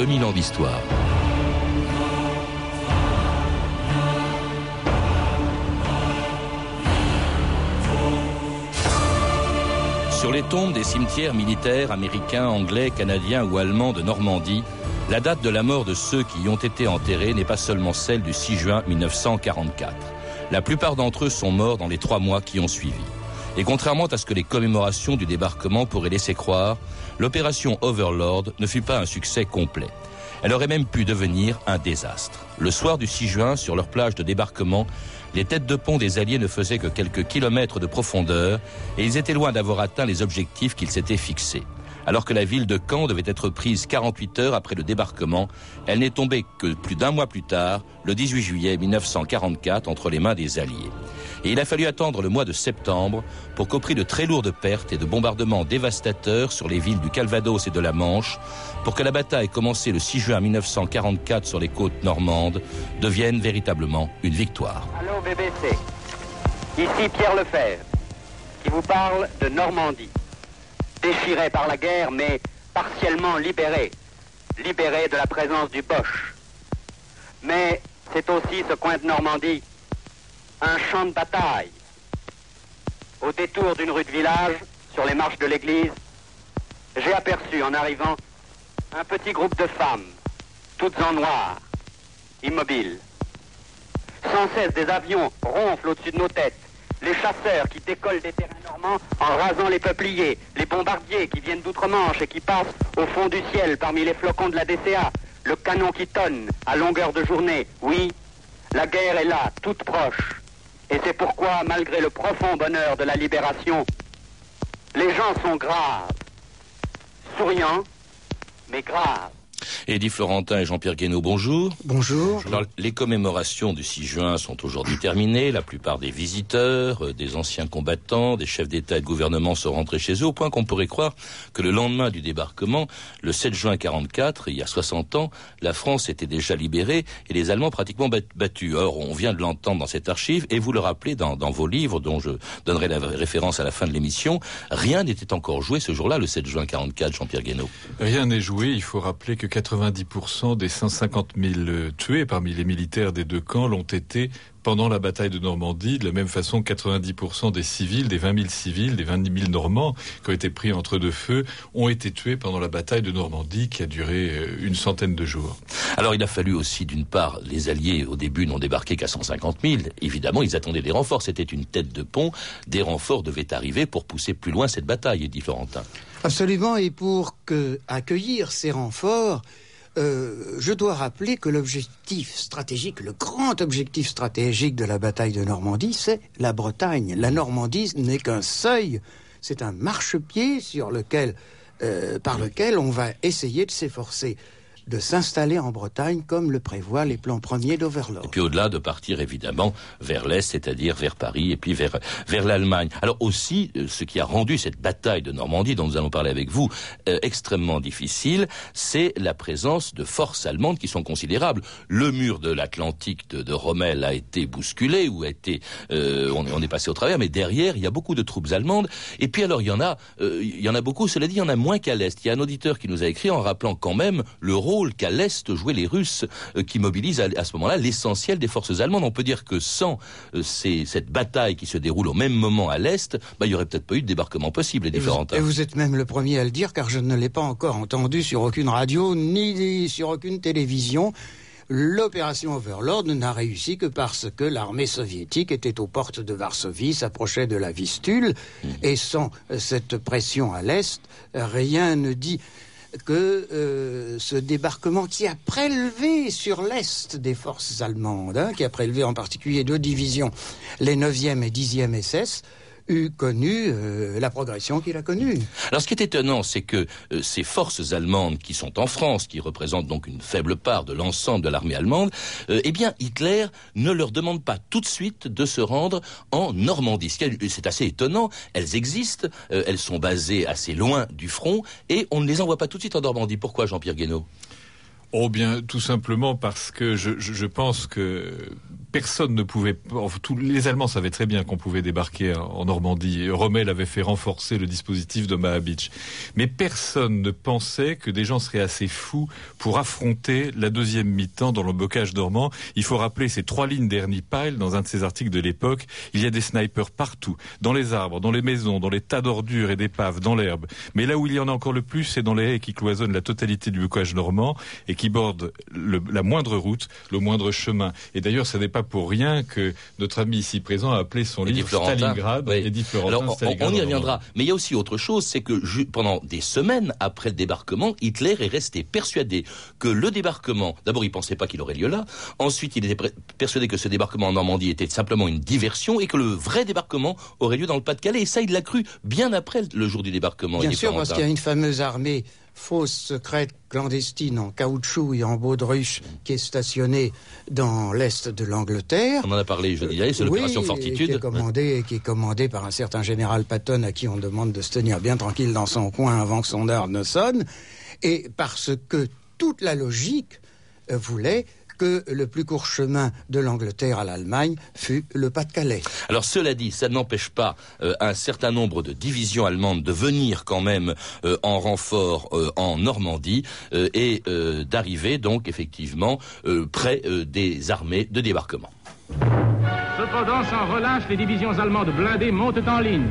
2000 ans d'histoire. Sur les tombes des cimetières militaires américains, anglais, canadiens ou allemands de Normandie, la date de la mort de ceux qui y ont été enterrés n'est pas seulement celle du 6 juin 1944. La plupart d'entre eux sont morts dans les trois mois qui ont suivi. Et contrairement à ce que les commémorations du débarquement pourraient laisser croire, l'opération Overlord ne fut pas un succès complet. Elle aurait même pu devenir un désastre. Le soir du 6 juin, sur leur plage de débarquement, les têtes de pont des Alliés ne faisaient que quelques kilomètres de profondeur et ils étaient loin d'avoir atteint les objectifs qu'ils s'étaient fixés. Alors que la ville de Caen devait être prise 48 heures après le débarquement, elle n'est tombée que plus d'un mois plus tard, le 18 juillet 1944, entre les mains des Alliés. Et il a fallu attendre le mois de septembre pour qu'au prix de très lourdes pertes et de bombardements dévastateurs sur les villes du Calvados et de la Manche, pour que la bataille commencée le 6 juin 1944 sur les côtes normandes devienne véritablement une victoire. Allô BBC, ici Pierre Lefebvre, qui vous parle de Normandie, déchirée par la guerre mais partiellement libérée, libérée de la présence du Bosch. Mais c'est aussi ce coin de Normandie un champ de bataille. Au détour d'une rue de village, sur les marches de l'église, j'ai aperçu en arrivant un petit groupe de femmes, toutes en noir, immobiles. Sans cesse, des avions ronflent au-dessus de nos têtes. Les chasseurs qui décollent des terrains normands en rasant les peupliers. Les bombardiers qui viennent d'outre-Manche et qui passent au fond du ciel parmi les flocons de la DCA. Le canon qui tonne à longueur de journée. Oui, la guerre est là, toute proche. Et c'est pourquoi, malgré le profond bonheur de la libération, les gens sont graves, souriants, mais graves. Eddie Florentin et Jean-Pierre Guénaud, bonjour. Bonjour. les commémorations du 6 juin sont aujourd'hui terminées. La plupart des visiteurs, euh, des anciens combattants, des chefs d'État et de gouvernement sont rentrés chez eux, au point qu'on pourrait croire que le lendemain du débarquement, le 7 juin 44, il y a 60 ans, la France était déjà libérée et les Allemands pratiquement battus. Or, on vient de l'entendre dans cette archive et vous le rappelez dans, dans vos livres, dont je donnerai la référence à la fin de l'émission, rien n'était encore joué ce jour-là, le 7 juin 44, Jean-Pierre Guénaud. Rien n'est joué. Il faut rappeler que 90% des 150 000 tués parmi les militaires des deux camps l'ont été pendant la bataille de Normandie. De la même façon, 90% des civils, des 20 000 civils, des 20 000 Normands qui ont été pris entre deux feux, ont été tués pendant la bataille de Normandie qui a duré euh, une centaine de jours. Alors il a fallu aussi, d'une part, les Alliés au début n'ont débarqué qu'à 150 000. Évidemment, ils attendaient des renforts. C'était une tête de pont. Des renforts devaient arriver pour pousser plus loin cette bataille, dit Florentin. Absolument. Et pour que, accueillir ces renforts, euh, je dois rappeler que l'objectif stratégique, le grand objectif stratégique de la bataille de Normandie, c'est la Bretagne. La Normandie n'est qu'un seuil, c'est un marchepied sur lequel, euh, par lequel on va essayer de s'efforcer de s'installer en Bretagne comme le prévoient les plans premiers d'Overlord. Et puis au-delà de partir évidemment vers l'Est, c'est-à-dire vers Paris et puis vers, vers l'Allemagne. Alors aussi, euh, ce qui a rendu cette bataille de Normandie dont nous allons parler avec vous euh, extrêmement difficile, c'est la présence de forces allemandes qui sont considérables. Le mur de l'Atlantique de, de, Rommel a été bousculé ou a été, euh, on, on, est passé au travers, mais derrière il y a beaucoup de troupes allemandes. Et puis alors il y en a, euh, il y en a beaucoup. Cela dit, il y en a moins qu'à l'Est. Il y a un auditeur qui nous a écrit en rappelant quand même le rôle qu'à l'Est jouaient les Russes, euh, qui mobilisent à, ce moment-là l'essentiel des forces allemandes. On peut dire que sans euh, cette bataille qui se déroule au même moment à l'Est, bah, il n'y aurait peut-être pas eu de débarquement possible et, différents. Et vous êtes même le premier à le dire, car je ne l'ai pas encore entendu sur aucune radio, ni sur aucune télévision. L'opération Overlord n'a réussi que parce que l'armée soviétique était aux portes de Varsovie, s'approchait de la Vistule, mmh. et sans cette pression à l'Est, rien ne dit que euh, ce débarquement qui a prélevé sur l'est des forces allemandes, hein, qui a prélevé en particulier deux divisions, les 9e et 10e SS, eut connu euh, la progression qu'il a connue. Alors ce qui est étonnant, c'est que euh, ces forces allemandes qui sont en France, qui représentent donc une faible part de l'ensemble de l'armée allemande, euh, eh bien Hitler ne leur demande pas tout de suite de se rendre en Normandie. C'est assez étonnant, elles existent, elles sont basées assez loin du front, et on ne les envoie pas tout de suite en Normandie. Pourquoi Jean-Pierre Guénaud? Oh bien, tout simplement parce que je, je, je pense que personne ne pouvait. Les Allemands savaient très bien qu'on pouvait débarquer en Normandie. Rommel avait fait renforcer le dispositif de Beach. Mais personne ne pensait que des gens seraient assez fous pour affronter la deuxième mi-temps dans le bocage normand. Il faut rappeler ces trois lignes d'Ernie Pyle dans un de ses articles de l'époque. Il y a des snipers partout, dans les arbres, dans les maisons, dans les tas d'ordures et d'épaves, dans l'herbe. Mais là où il y en a encore le plus, c'est dans les haies qui cloisonnent la totalité du bocage normand et qui bordent la moindre route, le moindre chemin. Et d'ailleurs, ça n'est pas pour rien que notre ami ici présent a appelé son livre Stalingrad. Alors, on, y reviendra. Mais il y a aussi autre chose, c'est que pendant des semaines après le débarquement, Hitler est resté persuadé que le débarquement, d'abord il pensait pas qu'il aurait lieu là, ensuite il était persuadé que ce débarquement en Normandie était simplement une diversion et que le vrai débarquement aurait lieu dans le Pas-de-Calais. Et ça, il l'a cru bien après le jour du débarquement. Bien sûr, parce qu'il y a une fameuse armée fausse, secrète, clandestine, en caoutchouc et en baudruche, qui est stationnée dans l'est de l'Angleterre. On en a parlé jeudi dernier, c'est l'opération Fortitude. Qui est, commandée, qui est commandée par un certain général Patton à qui on demande de se tenir bien tranquille dans son coin avant que son heure ne sonne. Et parce que toute la logique euh, voulait que le plus court chemin de l'Angleterre à l'Allemagne fut le Pas-de-Calais. Alors cela dit, ça n'empêche pas euh, un certain nombre de divisions allemandes de venir quand même euh, en renfort euh, en Normandie et d'arriver donc effectivement près des armées de débarquement. Cependant, sans relâche, les divisions allemandes blindées montent en ligne.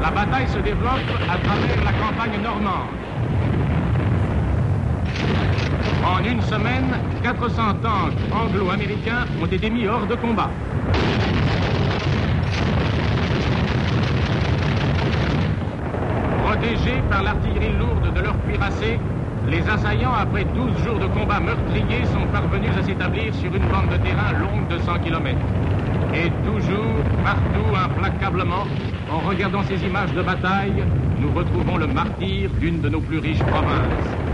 La bataille se développe à travers la campagne normande. En une semaine, 400 tanks anglo-américains ont été mis hors de combat. Protégés par l'artillerie lourde de leurs cuirassés, les assaillants, après 12 jours de combats meurtriers, sont parvenus à s'établir sur une bande de terrain longue de 100 km. Et toujours, partout, implacablement, en regardant ces images de bataille, nous retrouvons le martyr d'une de nos plus riches provinces.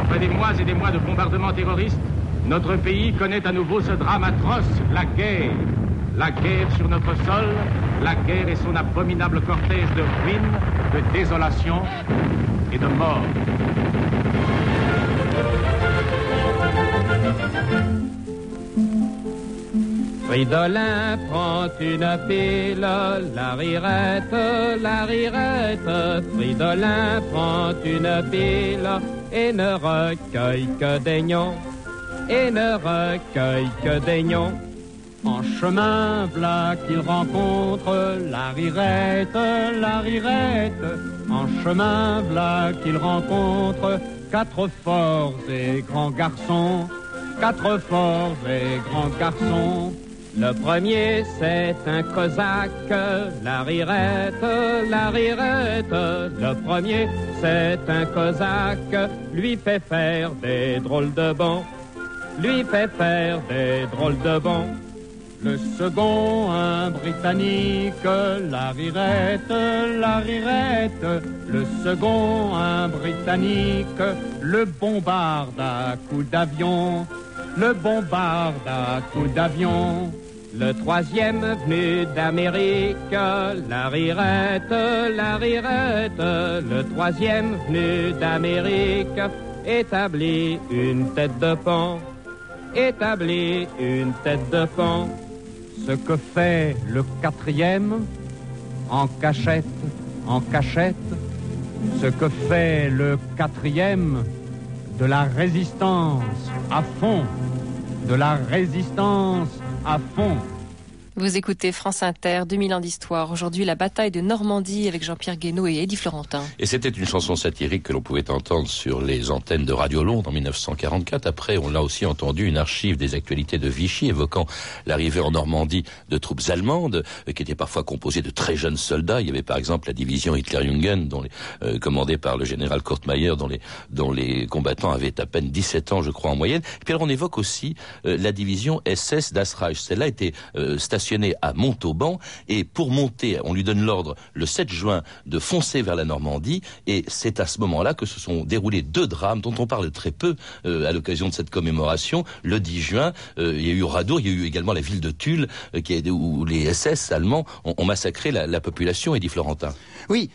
Après des mois et des mois de bombardements terroristes, notre pays connaît à nouveau ce drame atroce, la guerre. La guerre sur notre sol, la guerre et son abominable cortège de ruines, de désolation et de mort. Fridolin prend une pile, la rirette, la rirette. Fridolin prend une pile et ne recueille que des nions, et ne recueille que des nions. En chemin, v'là qu'il rencontre la rirette, la rirette. En chemin, v'là qu'il rencontre quatre forts et grands garçons, quatre forts et grands garçons. Le premier, c'est un cosaque, la rirette, la rirette. Le premier, c'est un cosaque, lui fait faire des drôles de bons, lui fait faire des drôles de bons. Le second, un britannique, la rirette, la rirette. Le second, un britannique, le bombarde à coups d'avion, le bombarde à coups d'avion. Le troisième venu d'Amérique, la rirette, la rirette. Le troisième venu d'Amérique établit une tête de pont, établit une tête de pont. Ce que fait le quatrième en cachette, en cachette. Ce que fait le quatrième de la résistance à fond, de la résistance à fond. Vous écoutez France Inter, 2000 ans d'histoire. Aujourd'hui, la bataille de Normandie avec Jean-Pierre Guénaud et Eddie Florentin. Et c'était une chanson satirique que l'on pouvait entendre sur les antennes de Radio Londres en 1944. Après, on l'a aussi entendu une archive des actualités de Vichy évoquant l'arrivée en Normandie de troupes allemandes, euh, qui étaient parfois composées de très jeunes soldats. Il y avait par exemple la division Hitler-Jungen, dont les, euh, commandée par le général Kurtmeyer, dont les, dont les combattants avaient à peine 17 ans, je crois, en moyenne. Et puis alors, on évoque aussi euh, la division SS Das Reich. Celle-là était stationnée à Montauban et pour monter, on lui donne l'ordre le 7 juin de foncer vers la Normandie et c'est à ce moment-là que se sont déroulés deux drames dont on parle très peu euh, à l'occasion de cette commémoration. Le 10 juin, euh, il y a eu Radour, il y a eu également la ville de Tulle euh, qui où les SS allemands ont, massacré la, population, et dit Florentin. Oui.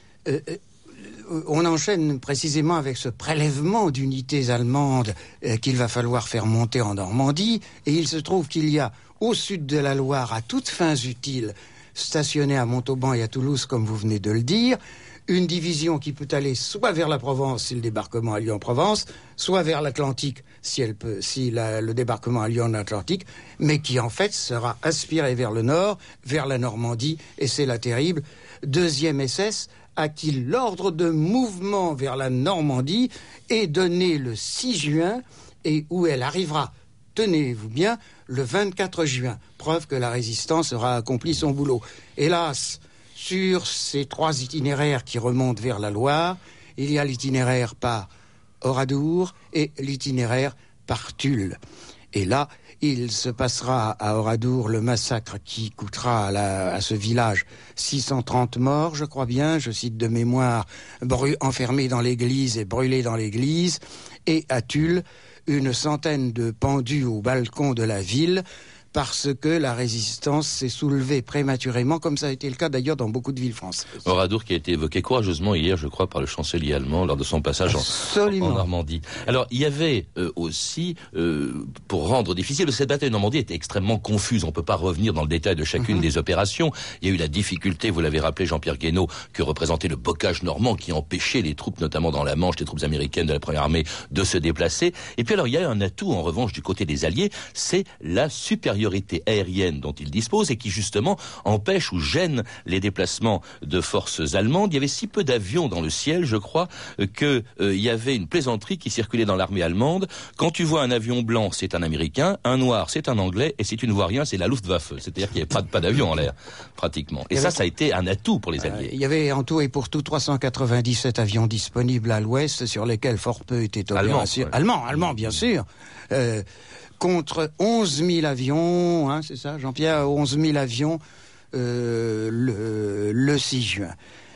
on enchaîne précisément avec ce prélèvement d'unités allemandes qu'il va falloir faire monter en Normandie, et il se trouve qu'il y a au sud de la Loire à toutes fins utiles, stationnée à Montauban et à Toulouse, comme vous venez de le dire, une division qui peut aller soit vers la Provence si le débarquement a lieu en Provence, soit vers l'Atlantique si, le débarquement a lieu en Atlantique, mais qui en fait sera aspirée vers le nord, vers la Normandie, et c'est la terrible. Deuxième SS a-t-il l'ordre de mouvement vers la Normandie et donné le 6 juin, et où elle arrivera tenez-vous bien, le 24 juin. Preuve que la résistance aura accompli son boulot. Hélas, sur ces trois itinéraires qui remontent vers la Loire, il y a l'itinéraire par Oradour et l'itinéraire par Tulle. Et là, il se passera à Oradour le massacre qui coûtera à, ce village 630 morts, je crois bien, je cite de mémoire, enfermés dans l'église et brûlés dans l'église, et à Tulle, une centaine de pendus au balcon de la ville parce que la résistance s'est soulevée prématurément, comme ça a été le cas d'ailleurs dans beaucoup de villes françaises. Oradour qui a été évoqué courageusement hier, je crois, par le chancelier allemand lors de son passage en, Normandie. Alors, il y avait euh, aussi, euh, pour rendre difficile, cette bataille de Normandie était extrêmement confuse. On ne peut pas revenir dans le détail de chacune mhm. des opérations. Il y a eu la difficulté, vous l'avez rappelé, Jean-Pierre Guénaud, que représentait le bocage normand qui empêchait les troupes, notamment dans la Manche, les troupes américaines de la Première Armée, de se déplacer. Et puis alors, il y a un atout, en revanche, du côté des Alliés, c'est la supériorité aérienne dont il dispose et qui justement empêche ou gêne les déplacements de forces allemandes. Il y avait si peu d'avions dans le ciel, je crois, qu'il euh, y avait une plaisanterie qui circulait dans l'armée allemande. Quand tu vois un avion blanc, c'est un Américain, un noir, c'est un Anglais, et si tu ne vois rien, c'est la Luftwaffe. C'est-à-dire qu'il n'y avait pas, pas d'avion en l'air, pratiquement. Et ça, ça a été un atout pour les Alliés. il y avait en tout et pour tout 397 avions disponibles à l'ouest, sur lesquels fort peu étaient opérationnels. Allemands, allemands, bien sûr. Euh, contre 11 000 avions, hein, c'est ça, Jean-Pierre, 11 000 avions euh, le, le 6 juin.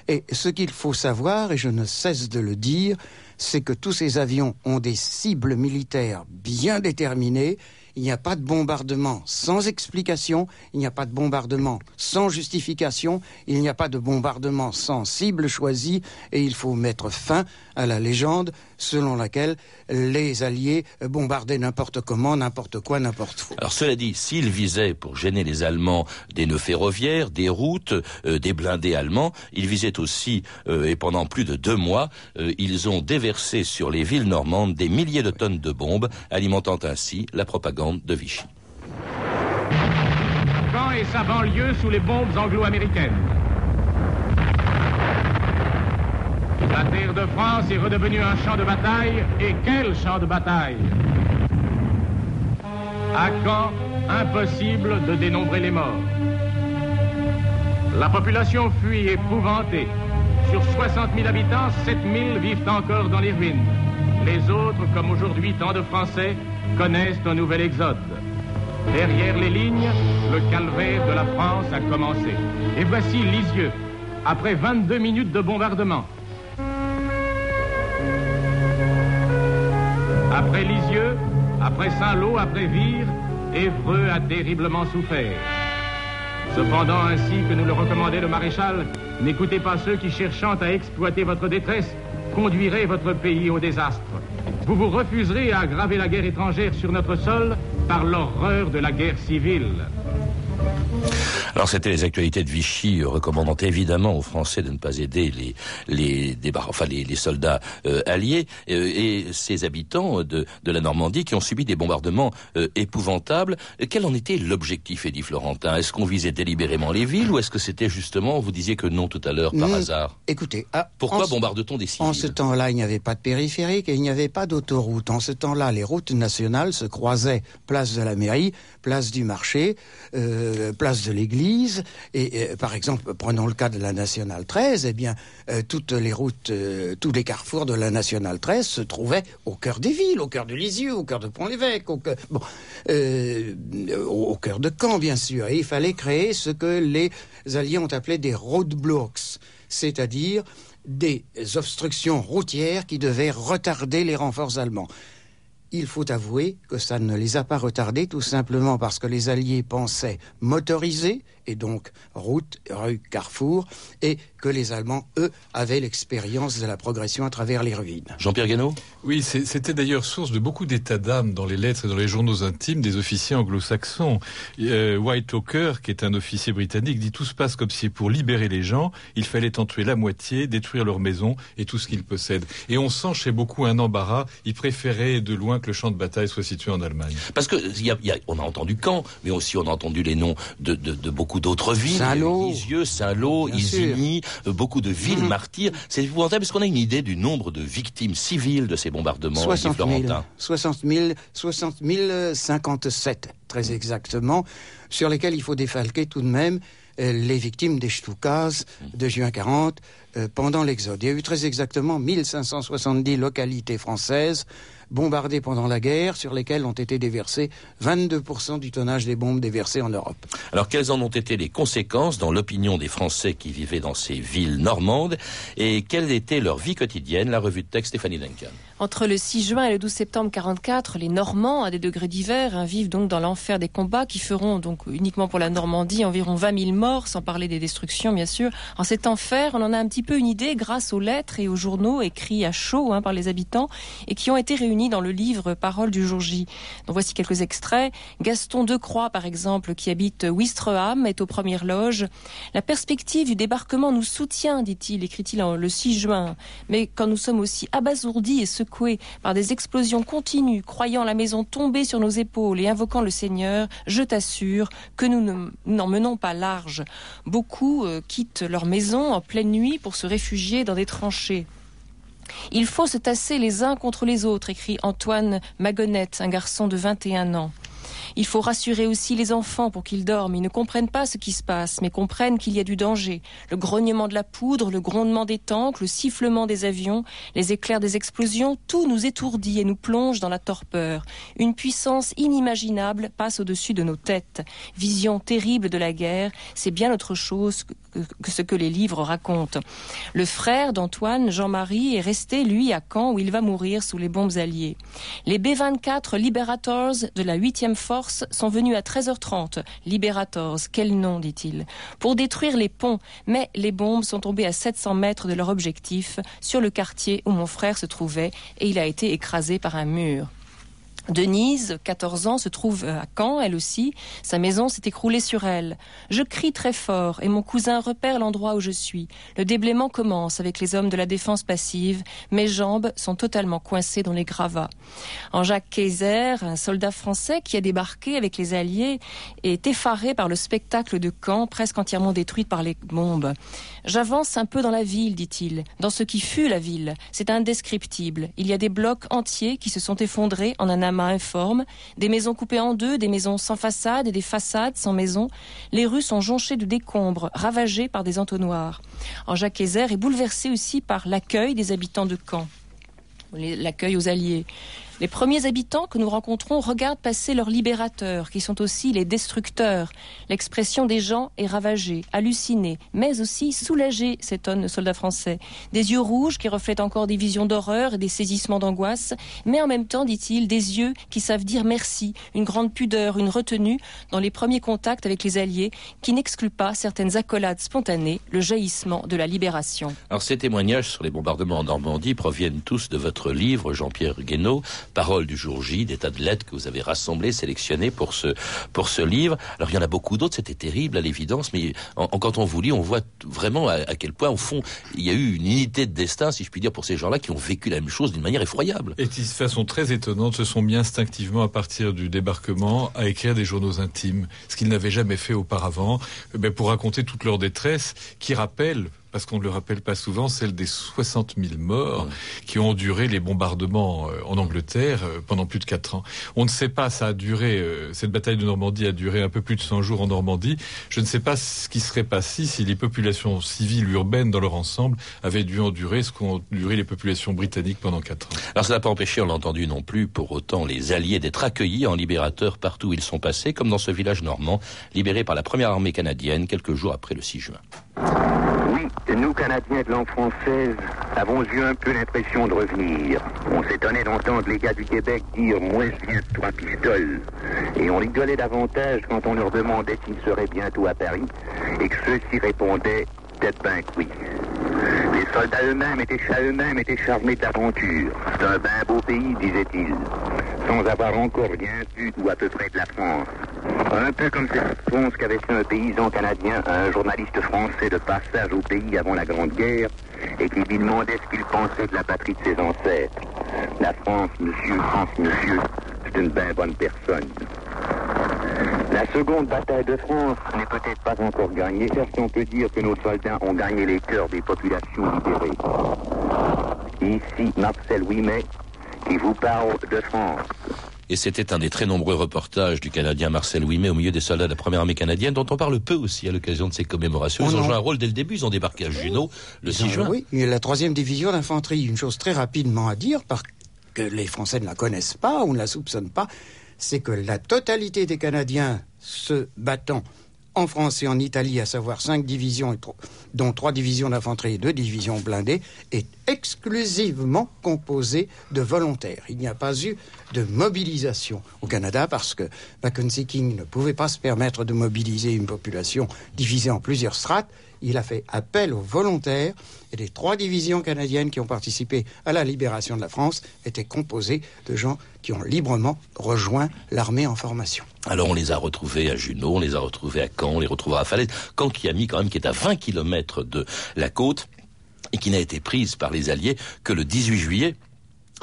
Et ce qu'il faut savoir, et je ne cesse de le dire, c'est que tous ces avions ont des cibles militaires bien déterminées il n'y a pas de bombardement sans explication, il n'y a pas de bombardement sans justification, il n'y a pas de bombardement sans cible choisie, et il faut mettre fin à la légende selon laquelle les Alliés bombardaient n'importe comment, n'importe quoi, n'importe où. Alors cela dit, s'ils visaient pour gêner les Allemands des nœuds ferroviaires, des routes, euh, des blindés allemands, ils visaient aussi, euh, et pendant plus de deux mois, euh, ils ont déversé sur les villes normandes des milliers de tonnes de bombes, alimentant ainsi la propagande de Vichy. Caen et sa banlieue sous les bombes anglo-américaines? La terre de France est redevenue un champ de bataille, et quel champ de bataille? À Caen, impossible de dénombrer les morts. La population fuit épouvantée. Sur 60 000 habitants, 7 000 vivent encore dans les ruines. Les autres, comme aujourd'hui tant de Français, connaissent un nouvel exode. Derrière les lignes, le calvaire de la France a commencé. Et voici Lisieux, après 22 minutes de bombardement. Après Lisieux, après Saint-Lô, après Vire, Évreux a terriblement souffert. Cependant, ainsi que nous le recommandait le maréchal, n'écoutez pas ceux qui, cherchant à exploiter votre détresse, conduiraient votre pays au désastre. Vous vous refuserez à aggraver la guerre étrangère sur notre sol par l'horreur de la guerre civile. Alors c'était les actualités de Vichy, euh, recommandant évidemment aux Français de ne pas aider les les enfin les, les soldats euh, alliés euh, et ces habitants de, de la Normandie qui ont subi des bombardements épouvantables. Quel en était l'objectif, Eddie Florentin? Est-ce qu'on visait délibérément les villes ou est-ce que c'était justement, vous disiez que non tout à l'heure par hasard? Écoutez, ah, pourquoi bombarde-t-on des civils? En ce temps-là, il n'y avait pas de périphérique et il n'y avait pas d'autoroute. En ce temps-là, les routes nationales se croisaient place de la mairie, place du marché, place de l'église et, par exemple, prenons le cas de la nationale 13, eh bien, euh, toutes les routes, euh, tous les carrefours de la nationale 13 se trouvaient au cœur des villes, au cœur de Lisieux, au cœur de Pont-l'Évêque, au, euh, au, cœur de Caen, bien sûr. Et il fallait créer ce que les Alliés ont appelé des roadblocks, c'est-à-dire des obstructions routières qui devaient retarder les renforts allemands il faut avouer que ça ne les a pas retardés tout simplement parce que les Alliés pensaient motoriser, et donc route, rue, carrefour, et que les Allemands, eux, avaient l'expérience de la progression à travers les ruines. Jean-Pierre Guénaud Oui, c'était d'ailleurs source de beaucoup d'états d'âme dans les lettres et dans les journaux intimes des officiers anglo-saxons. Euh, White Hawker, qui est un officier britannique, dit tout se passe comme si pour libérer les gens, il fallait en tuer la moitié, détruire leur maison et tout ce qu'ils possèdent. Et on sent chez beaucoup un embarras. Ils préféraient de loin que le champ de bataille soit situé en Allemagne. Parce que y a, on a entendu Caen, mais aussi on a entendu les noms de, de, beaucoup d'autres villes. Saint-Lô, Lisieux, Saint-Lô, Isigny, euh, beaucoup de villes mhm. martyrs. C'est épouvantable parce qu'on a une idée du nombre de victimes civiles de ces bombardements 60 000, 60 000, 60 057 très exactement, sur lesquels il faut défalquer tout de même euh, les victimes des Stukas de juin 40 euh, pendant l'exode. Il y a eu très exactement 1570 localités françaises bombardées pendant la guerre, sur lesquelles ont été déversés 22% du tonnage des bombes déversées en Europe. Alors quelles en ont été les conséquences dans l'opinion des Français qui vivaient dans ces villes normandes et quelle était leur vie quotidienne? La revue de texte Stéphanie Duncan. Entre le 6 juin et le 12 septembre 44, les Normands, à des degrés divers, hein, vivent donc dans l'enfer des combats qui feront donc uniquement pour la Normandie environ 20 000 morts, sans parler des destructions bien sûr. En cet enfer, on en a un petit peu une idée grâce aux lettres et aux journaux écrits à chaud hein, par les habitants et qui ont été réunis dans le livre Paroles du jour J. Donc voici quelques extraits. Gaston Decroix, par exemple, qui habite Wistreham, est aux premières loges. La perspective du débarquement nous soutient, dit-il, écrit-il le 6 juin. Mais quand nous sommes aussi abasourdis et secoués par des explosions continues, croyant la maison tomber sur nos épaules et invoquant le Seigneur, je t'assure que nous n'en menons pas large. Beaucoup euh, quittent leur maison en pleine nuit pour se réfugier dans des tranchées. Il faut se tasser les uns contre les autres, écrit Antoine Magonette, un garçon de 21 ans. Il faut rassurer aussi les enfants pour qu'ils dorment. Ils ne comprennent pas ce qui se passe, mais comprennent qu'il y a du danger. Le grognement de la poudre, le grondement des tanks, le sifflement des avions, les éclairs des explosions, tout nous étourdit et nous plonge dans la torpeur. Une puissance inimaginable passe au-dessus de nos têtes. Vision terrible de la guerre, c'est bien autre chose que ce que les livres racontent. Le frère d'Antoine, Jean-Marie, est resté, lui, à Caen, où il va mourir sous les bombes alliées. Les B-24 Liberators de la 8e force sont venus à 13h30. Liberators, quel nom, dit-il, pour détruire les ponts. Mais les bombes sont tombées à 700 mètres de leur objectif, sur le quartier où mon frère se trouvait, et il a été écrasé par un mur. Denise, 14 ans, se trouve à Caen, elle aussi. Sa maison s'est écroulée sur elle. Je crie très fort et mon cousin repère l'endroit où je suis. Le déblaiement commence avec les hommes de la défense passive. Mes jambes sont totalement coincées dans les gravats. En Jacques Kaiser, un soldat français qui a débarqué avec les Alliés, est effaré par le spectacle de Caen, presque entièrement détruite par les bombes. J'avance un peu dans la ville, dit-il, dans ce qui fut la ville. C'est indescriptible. Il y a des blocs entiers qui se sont effondrés en un amas informe, des maisons coupées en deux, des maisons sans façade et des façades sans maison. Les rues sont jonchées de décombres, ravagées par des entonnoirs. En Jacques est bouleversé aussi par l'accueil des habitants de Caen, l'accueil aux Alliés. Les premiers habitants que nous rencontrons regardent passer leurs libérateurs, qui sont aussi les destructeurs. L'expression des gens est ravagée, hallucinée, mais aussi soulagée, s'étonne le soldat français. Des yeux rouges qui reflètent encore des visions d'horreur et des saisissements d'angoisse, mais en même temps, dit-il, des yeux qui savent dire merci, une grande pudeur, une retenue dans les premiers contacts avec les Alliés, qui n'excluent pas certaines accolades spontanées, le jaillissement de la libération. Alors ces témoignages sur les bombardements en Normandie proviennent tous de votre livre, Jean-Pierre Guénaud, paroles du jour J, des tas de lettres que vous avez rassemblées, sélectionnées pour ce, pour ce livre. Alors il y en a beaucoup d'autres, c'était terrible à l'évidence, mais quand on vous lit, on voit vraiment à, à, quel point, au fond, il y a eu une unité de destin, si je puis dire, pour ces gens-là qui ont vécu la même chose d'une manière effroyable. Et de façon très étonnante, se sont mis instinctivement, à partir du débarquement, à écrire des journaux intimes, ce qu'ils n'avaient jamais fait auparavant, eh pour raconter toute leur détresse, qui rappelle parce qu'on ne le rappelle pas souvent, celle des 60 000 morts qui ont duré les bombardements euh, en Angleterre euh, pendant plus de quatre ans. On ne sait pas, ça a duré, euh, cette bataille de Normandie a duré un peu plus de 100 jours en Normandie. Je ne sais pas ce qui serait passé si les populations civiles urbaines dans leur ensemble avaient dû endurer ce qu'ont duré les populations britanniques pendant quatre ans. Alors ça n'a pas empêché, on l'a entendu non plus, pour autant les Alliés d'être accueillis en libérateurs partout où ils sont passés, comme dans ce village normand, libéré par la première armée canadienne quelques jours après le 6 juin. Nous, Canadiens de langue française, avons eu un peu l'impression de revenir. On s'étonnait d'entendre les gars du Québec dire « Moi, je viens de trois pistoles ». Et on rigolait davantage quand on leur demandait s'ils seraient bientôt à Paris et que ceux-ci répondaient « Peut-être ben oui ». Les soldats eux-mêmes étaient, eux-mêmes étaient charmés d'aventure. C'est un bien beau pays, disait-il, sans avoir encore rien vu ou à peu près de la France. Un peu comme cette réponse qu'avait fait un paysan canadien à un journaliste français de passage au pays avant la Grande Guerre et qui lui demandait ce qu'il pensait de la patrie de ses ancêtres. La France, monsieur, France, monsieur, c'est une bien bonne personne. La seconde bataille de France n'est peut-être pas encore gagnée, car on peut dire que nos soldats ont gagné les cœurs des populations libérées. Ici, Marcel Ouimet, qui vous parle de France. Et c'était un des très nombreux reportages du Canadien Marcel Ouimet au milieu des soldats de la première armée canadienne, dont on parle peu aussi à l'occasion de ces commémorations. Ils ont joué un rôle dès le début, ils ont débarqué à Juno le 6 juin. Oui, et la troisième division d'infanterie. Une chose très rapidement à dire, parce que les Français ne la connaissent pas ou ne la soupçonnent pas, c'est que la totalité des Canadiens se battant en France et en Italie, à savoir cinq divisions, dont trois divisions d'infanterie et deux divisions blindées, est exclusivement composée de volontaires. Il n'y a pas eu de mobilisation au Canada parce que Mackenzie King ne pouvait pas se permettre de mobiliser une population divisée en plusieurs strates il a fait appel aux volontaires et les trois divisions canadiennes qui ont participé à la libération de la France étaient composées de gens qui ont librement rejoint l'armée en formation. Alors on les a retrouvés à Juno, on les a retrouvés à Caen, on les retrouvera à Falaise. Caen qui a mis quand même, qui est à 20 kilomètres de la côte et qui n'a été prise par les Alliés que le 18 juillet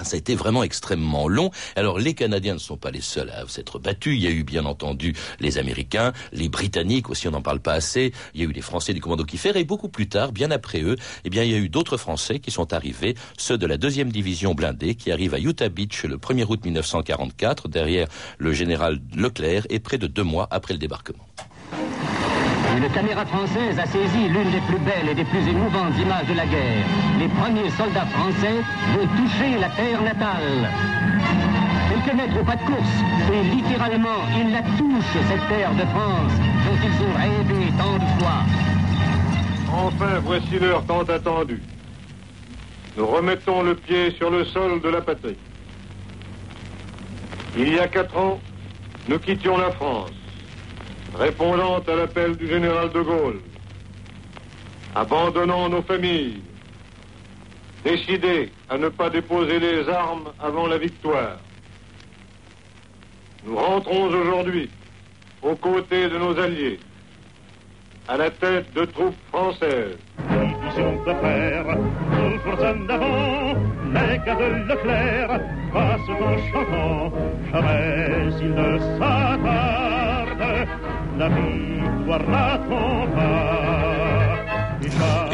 ça a été vraiment extrêmement long. Alors les Canadiens ne sont pas les seuls à s'être battus. Il y a eu bien entendu les Américains, les Britanniques aussi, on n'en parle pas assez. Il y a eu les Français du commando Kiefer et beaucoup plus tard, bien après eux, eh bien il y a eu d'autres Français qui sont arrivés, ceux de la deuxième division blindée qui arrivent à Utah Beach le 1er août 1944 derrière le général Leclerc et près de deux mois après le débarquement. Une caméra française a saisi l'une des plus belles et des plus émouvantes images de la guerre. Les premiers soldats français vont toucher la terre natale. Quelques mètres au pas de course, et littéralement, ils la touchent, cette terre de France, dont ils ont rêvé tant de fois. Enfin, voici l'heure tant attendue. Nous remettons le pied sur le sol de la patrie. Il y a quatre ans, nous quittions la France répondant à l'appel du général de Gaulle, abandonnant nos familles, décidés à ne pas déposer les armes avant la victoire. Nous rentrons aujourd'hui aux côtés de nos alliés, à la tête de troupes françaises. jamais ne la victoire n'attend pas.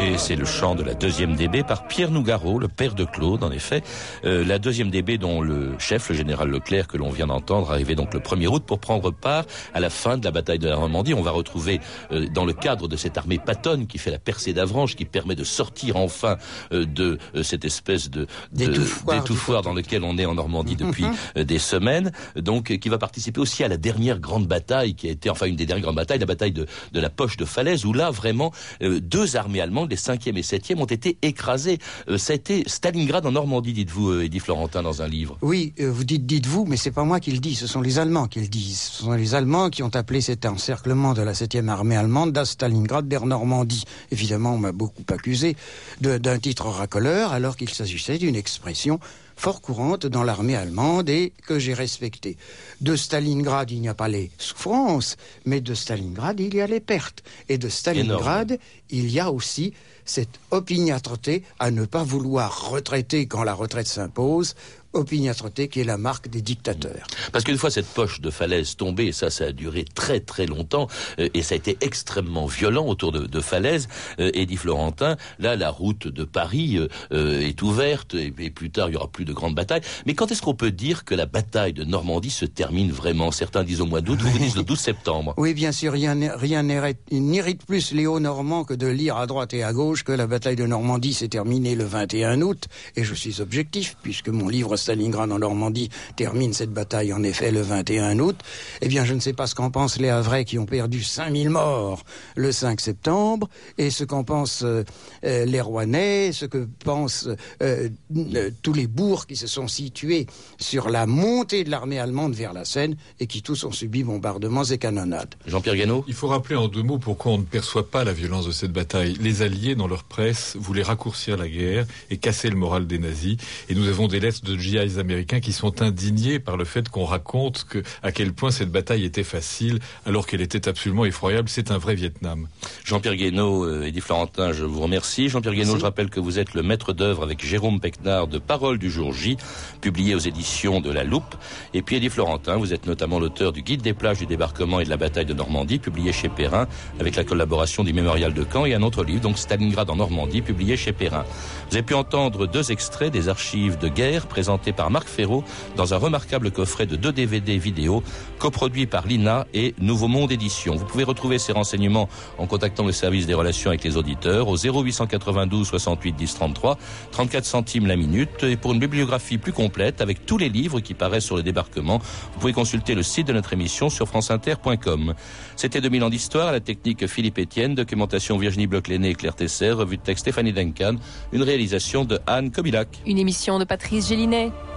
Et c'est le chant de la deuxième DB par Pierre Nougaro, le père de Claude, en effet. Euh, la deuxième DB dont le chef, le général Leclerc, que l'on vient d'entendre, arrivait donc le 1er août pour prendre part à la fin de la bataille de la Normandie. On va retrouver euh, dans le cadre de cette armée patonne qui fait la percée d'Avranches, qui permet de sortir enfin euh, de cette espèce de d'étouffoir dans lequel on est en Normandie depuis des semaines. Donc, qui va participer aussi à la dernière grande bataille qui a été, enfin une des dernières grandes batailles, la bataille de, de la poche de Falaise, où là vraiment deux armées allemandes, les 5e et 7e, ont été écrasées. Euh, ça a été Stalingrad en Normandie, dites-vous, euh, Eddie Florentin, dans un livre. Oui, euh, vous dites dites-vous, mais c'est pas moi qui le dis, ce sont les Allemands qui le disent. Ce sont les Allemands qui ont appelé cet encerclement de la 7e armée allemande d'A Stalingrad der Normandie. Évidemment, on m'a beaucoup accusé d'un titre racoleur, alors qu'il s'agissait d'une expression fort courante dans l'armée allemande et que j'ai respectée. De Stalingrad, il n'y a pas les souffrances, mais de Stalingrad, il y a les pertes. Et de Stalingrad, il y a aussi cette opiniâtreté à ne pas vouloir retraiter quand la retraite s'impose, opiniâtreté qui est la marque des dictateurs. Parce qu'une fois cette poche de falaise tombée, ça, ça a duré très très longtemps, euh, et ça a été extrêmement violent autour de, de falaise, euh, Eddie Florentin, là, la route de Paris euh, euh, est ouverte, et, et, plus tard, il y aura plus de grandes batailles. Mais quand est-ce qu'on peut dire que la bataille de Normandie se termine vraiment? Certains disent au mois d'août, vous dites le 12 septembre. Oui, bien sûr, rien, rien n'irrite plus les Hauts-Normands que de lire à droite et à gauche que la bataille de Normandie s'est terminée le 21 août, et je suis objectif, puisque mon livre Stalingrad en Normandie termine cette bataille en effet le 21 août, eh bien je ne sais pas ce qu'en pensent les Havrais qui ont perdu 5000 morts le 5 septembre, et ce qu'en pensent euh, euh, les Rouennais, ce que pensent euh, euh, tous les bourgs qui se sont situés sur la montée de l'armée allemande vers la Seine et qui tous ont subi bombardements et canonnades. Jean-Pierre Guénaud Il faut rappeler en deux mots pourquoi on ne perçoit pas la violence de cette bataille. Les Alliés, dans leur presse, voulaient raccourcir la guerre et casser le moral des nazis, et nous avons des lettres de GIs américains qui sont indignés par le fait qu'on raconte que, à quel point cette bataille était facile alors qu'elle était absolument effroyable. C'est un vrai Vietnam. Jean-Pierre Guénaud, euh, Eddie Florentin, je vous remercie. Jean-Pierre Guénaud, je rappelle que vous êtes le maître d'œuvre avec Jérôme Pecnard de Parole du jour J, publié aux éditions de La Loupe. Et puis Eddie Florentin, vous êtes notamment l'auteur du Guide des plages du débarquement et de la bataille de Normandie, publié chez Perrin, avec la collaboration du Mémorial de Caen et un autre livre, donc Stalingrad en Normandie, publié chez Perrin. Vous avez pu entendre deux extraits des archives de guerre présentés par Marc Ferraud dans un remarquable coffret de deux DVD vidéo coproduit par l'INA et Nouveau Monde Édition. Vous pouvez retrouver ces renseignements en contactant le service des relations avec les auditeurs au 0892 68 10 33, 34 centimes la minute. Et pour une bibliographie plus complète avec tous les livres qui paraissent sur le débarquement, vous pouvez consulter le site de notre émission sur franceinter.com. C'était 2000 ans d'histoire, la technique Philippe Etienne, documentation Virginie Bloch-Léné et Claire Tesser, revue de texte Stéphanie Duncan, une réalisation de Anne Kobilac. Une émission de Patrice Gélinet. Okay.